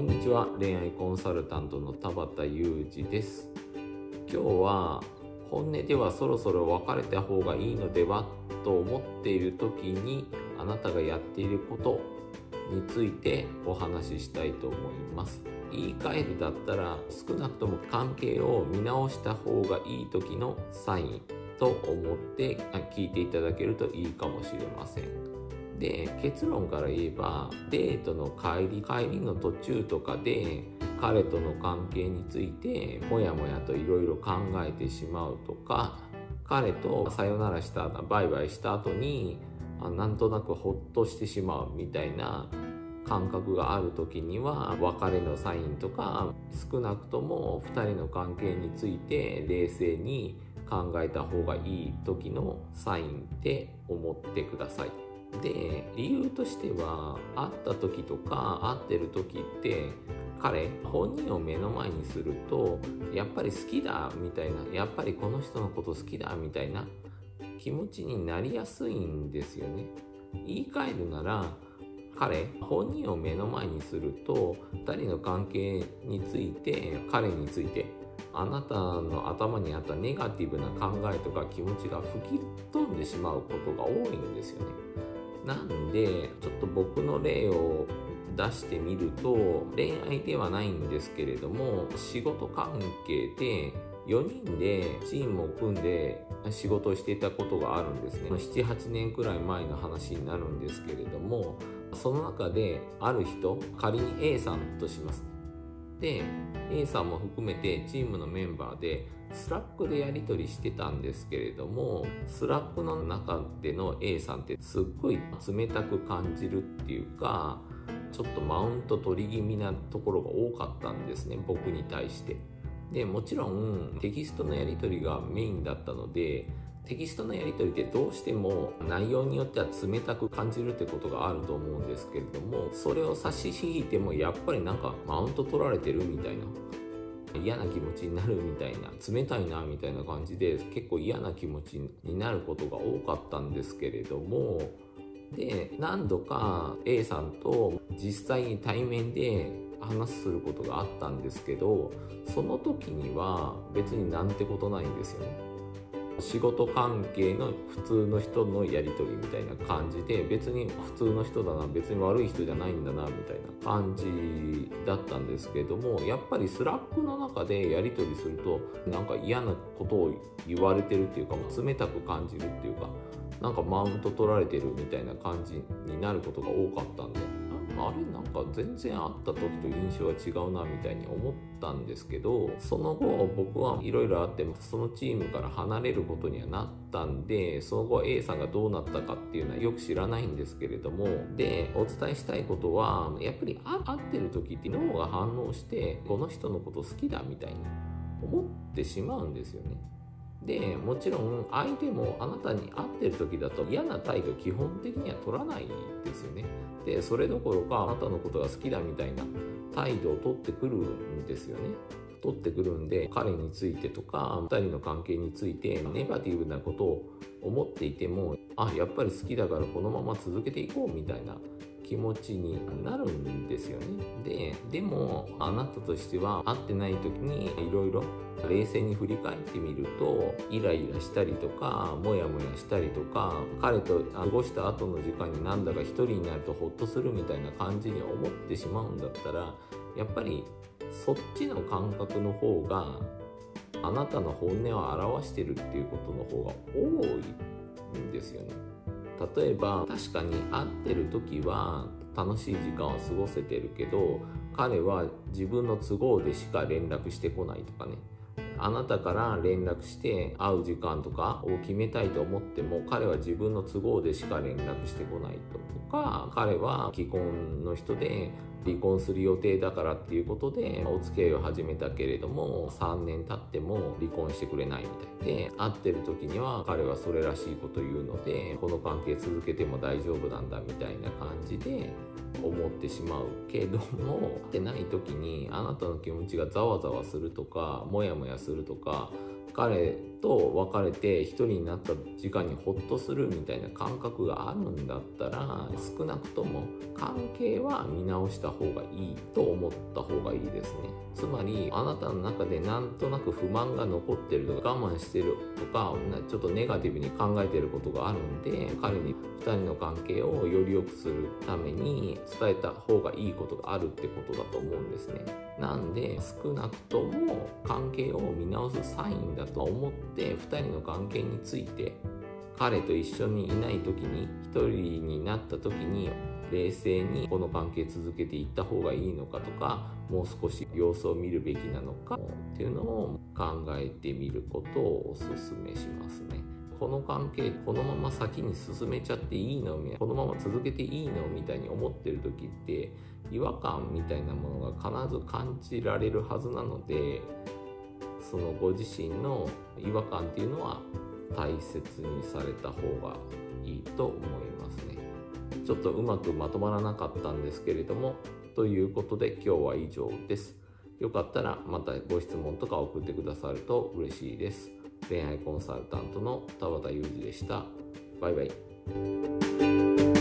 こんにちは。恋愛コンサルタントの田畑裕二です。今日は本音ではそろそろ別れた方がいいのではと思っている時にあなたがやっていることについてお話ししたいと思います。言い換えるだったら少なくとも関係を見直した方がいい時のサインと思って聞いていただけるといいかもしれません。で結論から言えばデートの帰り帰りの途中とかで彼との関係についてもやもやといろいろ考えてしまうとか彼とさよならしたバイバイした後になんとなくほっとしてしまうみたいな感覚がある時には別れのサインとか少なくとも2人の関係について冷静に考えた方がいい時のサインって思ってください。で理由としては会った時とか会ってる時って彼本人を目の前にするとやっぱり好きだみたいなやっぱりこの人のこと好きだみたいな気持ちになりやすいんですよね。言い換えるなら彼本人を目の前にすると2人の関係について彼についてあなたの頭にあったネガティブな考えとか気持ちが吹き飛んでしまうことが多いんですよね。なんでちょっと僕の例を出してみると恋愛ではないんですけれども仕事関係で4人でチームを組んで仕事をしていたことがあるんですね。78年くらい前の話になるんですけれどもその中である人仮に A さんとします。A さんも含めてチームのメンバーでSlack でやり取りしてたんですけれども Slack の中での A さんってすっごい冷たく感じるっていうかちょっとマウント取り気味なところが多かったんですね僕に対して。でもちろんテキストのやり取りがメインだったのでテキストのやり取りってどうしても内容によっては冷たく感じるってことがあると思うんですけれどもそれを差し引いてもやっぱりなんかマウント取られてるみたいな嫌な気持ちになるみたいな冷たいなみたいな感じで結構嫌な気持ちになることが多かったんですけれどもで何度か A さんと実際に対面で話することがあったんですけどその時には別になんてことないんですよね。仕事関係の普通の人のやり取りみたいな感じで別に普通の人だな別に悪い人じゃないんだなみたいな感じだったんですけどもやっぱり Slack の中でやり取りするとなんか嫌なことを言われてるっていうか冷たく感じるっていうかなんかマウント取られてるみたいな感じになることが多かったんで。あれなんか全然会った時と印象が違うなみたいに思ったんですけどその後僕はいろいろあってそのチームから離れることにはなったんでその後 A さんがどうなったかっていうのはよく知らないんですけれどもでお伝えしたいことはやっぱり会ってる時って脳が反応してこの人のこと好きだみたいに思ってしまうんですよね。でもちろん相手もあなたに会ってる時だと嫌な態度基本的には取らないですよね。でそれどころかあなたのことが好きだみたいな態度を取ってくるんですよね。取ってくるんで彼についてとか2人の関係についてネガティブなことを思っていてもあやっぱり好きだからこのまま続けていこうみたいな気持ちになるんですよねででもあなたとしては会ってない時にいろいろ冷静に振り返ってみるとイライラしたりとかモヤモヤしたりとか彼と過ごした後の時間になんだか一人になるとホッとするみたいな感じに思ってしまうんだったらやっぱりそっちの感覚の方があなたの本音を表してるっていうことの方が多いんですよね。例えば確かに会ってる時は楽しい時間を過ごせてるけど彼は自分の都合でしか連絡してこないとかね。あなたから連絡して会う時間とかを決めたいと思っても彼は自分の都合でしか連絡してこないとか彼は既婚の人で離婚する予定だからっていうことでお付き合いを始めたけれども3年経っても離婚してくれないみたいで会ってる時には彼はそれらしいこと言うのでこの関係続けても大丈夫なんだみたいな感じで思ってしまうけども会ってない時にあなたの気持ちがざわざわするとかモヤモヤするとか彼と別れて一人になった時間にホッとするみたいな感覚があるんだったら少なくとも関係は見直した方がいいと思った方がいいですね。つまりあなたの中でなんとなく不満が残ってるとか我慢してるとかちょっとネガティブに考えてることがあるんで彼に2人の関係をより良くするために伝えた方がいいことがあるってことだと思うんですね。なんで少なくとも関係を見直すサインだと思って2人の関係について彼と一緒にいない時に1人になった時に冷静にこの関係続けていった方がいいのかとかもう少し様子を見るべきなのかっていうのを考えてみることをおすすめしますね。この関係このまま先に進めちゃっていいのみこのまま続けていいのみたいに思ってる時って違和感みたいなものが必ず感じられるはずなのでそのご自身の違和感っていうのは大切にされた方がいいと思いますね。ちょっとうまくまとまらなかったんですけれどもということで今日は以上です。よかったらまたご質問とか送ってくださると嬉しいです。恋愛コンサルタントの田畑裕二でした。バイバイ。